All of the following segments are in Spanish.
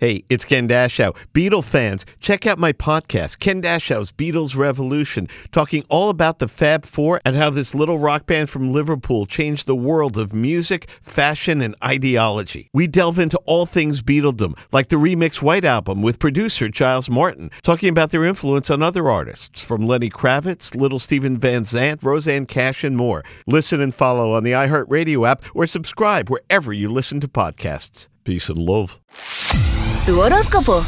Hey, it's Ken Dashow. Beatle fans, check out my podcast, Ken Dashow's Beatles Revolution, talking all about the Fab Four and how this little rock band from Liverpool changed the world of music, fashion, and ideology. We delve into all things Beatledom, like the Remix White Album with producer Giles Martin, talking about their influence on other artists, from Lenny Kravitz, Little Steven Van Zandt, Roseanne Cash, and more. Listen and follow on the iHeartRadio app or subscribe wherever you listen to podcasts. Peace and love. Tu horóscopo.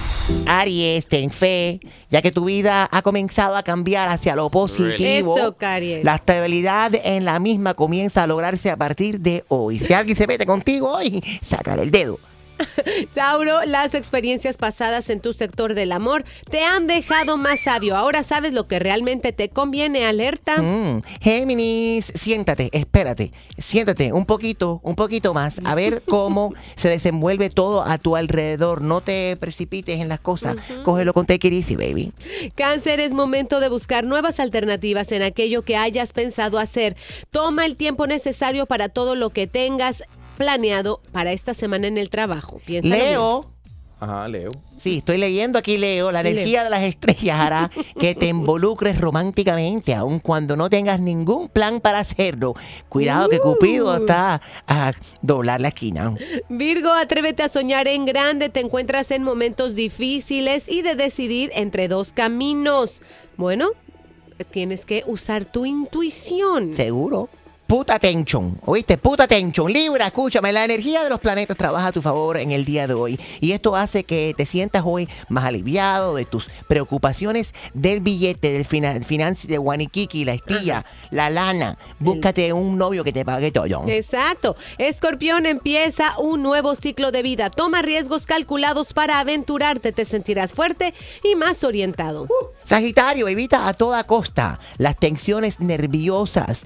Aries, ten fe, ya que tu vida ha comenzado a cambiar hacia lo positivo. Eso, Caries. La estabilidad en la misma comienza a lograrse a partir de hoy. Si alguien se mete contigo hoy, sácale el dedo. Tauro, las experiencias pasadas en tu sector del amor te han dejado más sabio. Ahora sabes lo que realmente te conviene. Alerta. Mm, Géminis, siéntate, espérate, siéntate un poquito, un poquito más, a ver cómo se desenvuelve todo a tu alrededor. No te precipites en las cosas, cógelo con take it easy, baby. Cáncer, es momento de buscar nuevas alternativas en aquello que hayas pensado hacer. Toma el tiempo necesario para todo lo que tengas planeado para esta semana en el trabajo. Piénsalo bien. Leo. Ajá, Leo. Sí, estoy leyendo aquí, Leo. La energía de las estrellas hará que te involucres románticamente, aun cuando no tengas ningún plan para hacerlo. Cuidado que Cupido está a doblar la esquina. Virgo, atrévete a soñar en grande. Te encuentras en momentos difíciles y de decidir entre dos caminos. Bueno, tienes que usar tu intuición. Seguro. Puta tension, ¿oíste? Puta tension. Libra, escúchame, la energía de los planetas trabaja a tu favor en el día de hoy. Y esto hace que te sientas hoy más aliviado de tus preocupaciones del billete, del finan financi- de Wanikiki, la estilla, la lana. Búscate un novio que te pague todo. Exacto. Escorpión empieza un nuevo ciclo de vida. Toma riesgos calculados para aventurarte. Te sentirás fuerte y más orientado. Sagitario, evita a toda costa las tensiones nerviosas.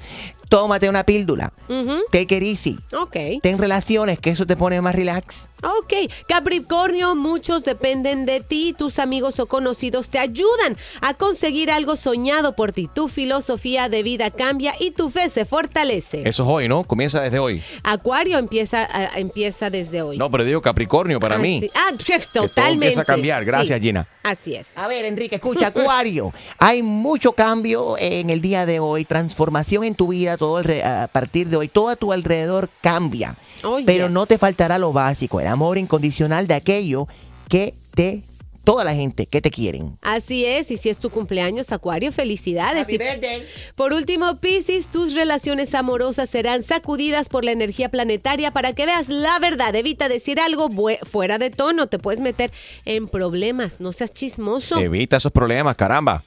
Tómate una píldora. Ujú. Take it easy. Ok. Ten relaciones, que eso te pone más relax. Ok, Capricornio, muchos dependen de ti, tus amigos o conocidos te ayudan a conseguir algo soñado por ti. Tu filosofía de vida cambia y tu fe se fortalece. Eso es hoy, ¿no? Comienza desde hoy. Acuario empieza, empieza desde hoy. No, pero digo Capricornio para Ah, mí. sí. Ah, pues, todo totalmente. empieza a cambiar. Gracias, Sí, Gina. Así es. A ver, Enrique, escucha, Acuario. Hay mucho cambio en el día de hoy, transformación en tu vida todo alre- a partir de hoy. Todo a tu alrededor cambia. Oh, pero yes. no te faltará lo básico, el amor incondicional de aquello que te, toda la gente que te quieren. Así es, y si es tu cumpleaños, Acuario, felicidades. Y por último, Piscis, tus relaciones amorosas serán sacudidas por la energía planetaria para que veas la verdad. Evita decir algo fuera de tono, te puedes meter en problemas, no seas chismoso. Evita esos problemas, caramba.